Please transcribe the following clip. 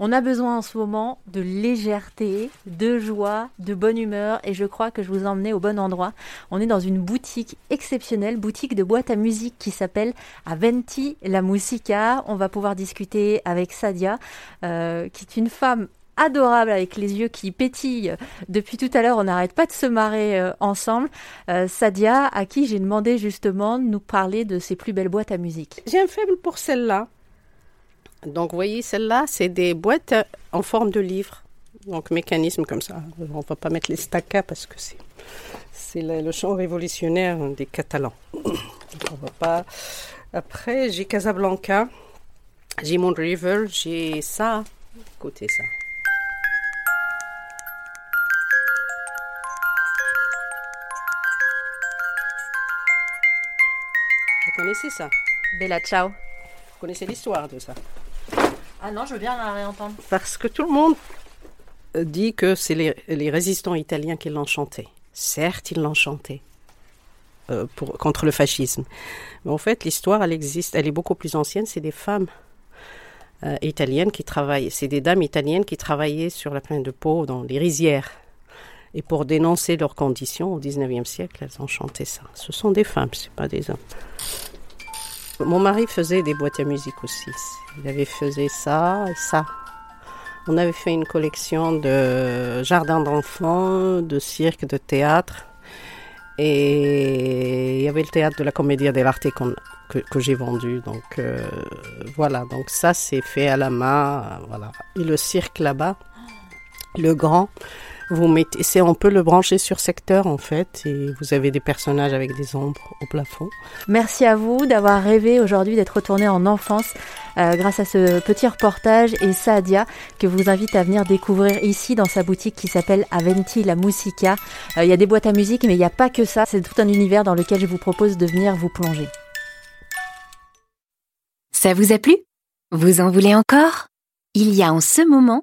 On a besoin en ce moment de légèreté, de joie, de bonne humeur et je crois que je vous emmenais au bon endroit. On est dans une boutique exceptionnelle, boutique de boîte à musique qui s'appelle Aventi la Musica. On va pouvoir discuter avec Sadia, euh, qui est une femme adorable avec les yeux qui pétillent. Depuis tout à l'heure, on n'arrête pas de se marrer euh, ensemble. Euh, Sadia, à qui j'ai demandé justement de nous parler de ses plus belles boîtes à musique. J'ai un faible pour celle-là. Donc, vous voyez, celle-là, c'est des boîtes en forme de livre. Donc, mécanisme comme ça. On ne va pas mettre les stacas parce que c'est, c'est le, le chant révolutionnaire des Catalans. On va pas. Après, j'ai Casablanca, j'ai Mont River, j'ai ça. Écoutez ça. Vous connaissez ça? Bella ciao. Vous connaissez l'histoire de ça? Ah non, je veux bien la réentendre. Parce que tout le monde dit que c'est les, résistants italiens qui l'ont chanté. Certes, ils l'ont chanté euh, contre le fascisme. Mais en fait, l'histoire, elle existe, elle est beaucoup plus ancienne. C'est des femmes euh, italiennes qui travaillent, c'est des dames italiennes qui travaillaient sur la plaine de Pau, dans les rizières. Et pour dénoncer leurs conditions au 19e siècle, elles ont chanté ça. Ce sont des femmes, c'est pas des hommes. Mon mari faisait des boîtes à musique aussi. Il avait faisait ça et ça. On avait fait une collection de jardins d'enfants, de cirque, de théâtre. Et il y avait le théâtre de la Comédie dell'arte que j'ai vendu. Donc euh, voilà, donc ça c'est fait à la main. euh, Voilà. Et le cirque là-bas, le grand, vous mettez, c'est on peut le brancher sur secteur en fait, et vous avez des personnages avec des ombres au plafond. Merci à vous d'avoir rêvé aujourd'hui d'être retourné en enfance euh, grâce à ce petit reportage et Sadia que vous invite à venir découvrir ici dans sa boutique qui s'appelle Aventi la Musica. Euh, Il y a des boîtes à musique mais il n'y a pas que ça, c'est tout un univers dans lequel je vous propose de venir vous plonger. Ça vous a plu? Vous en voulez encore? Il y a en ce moment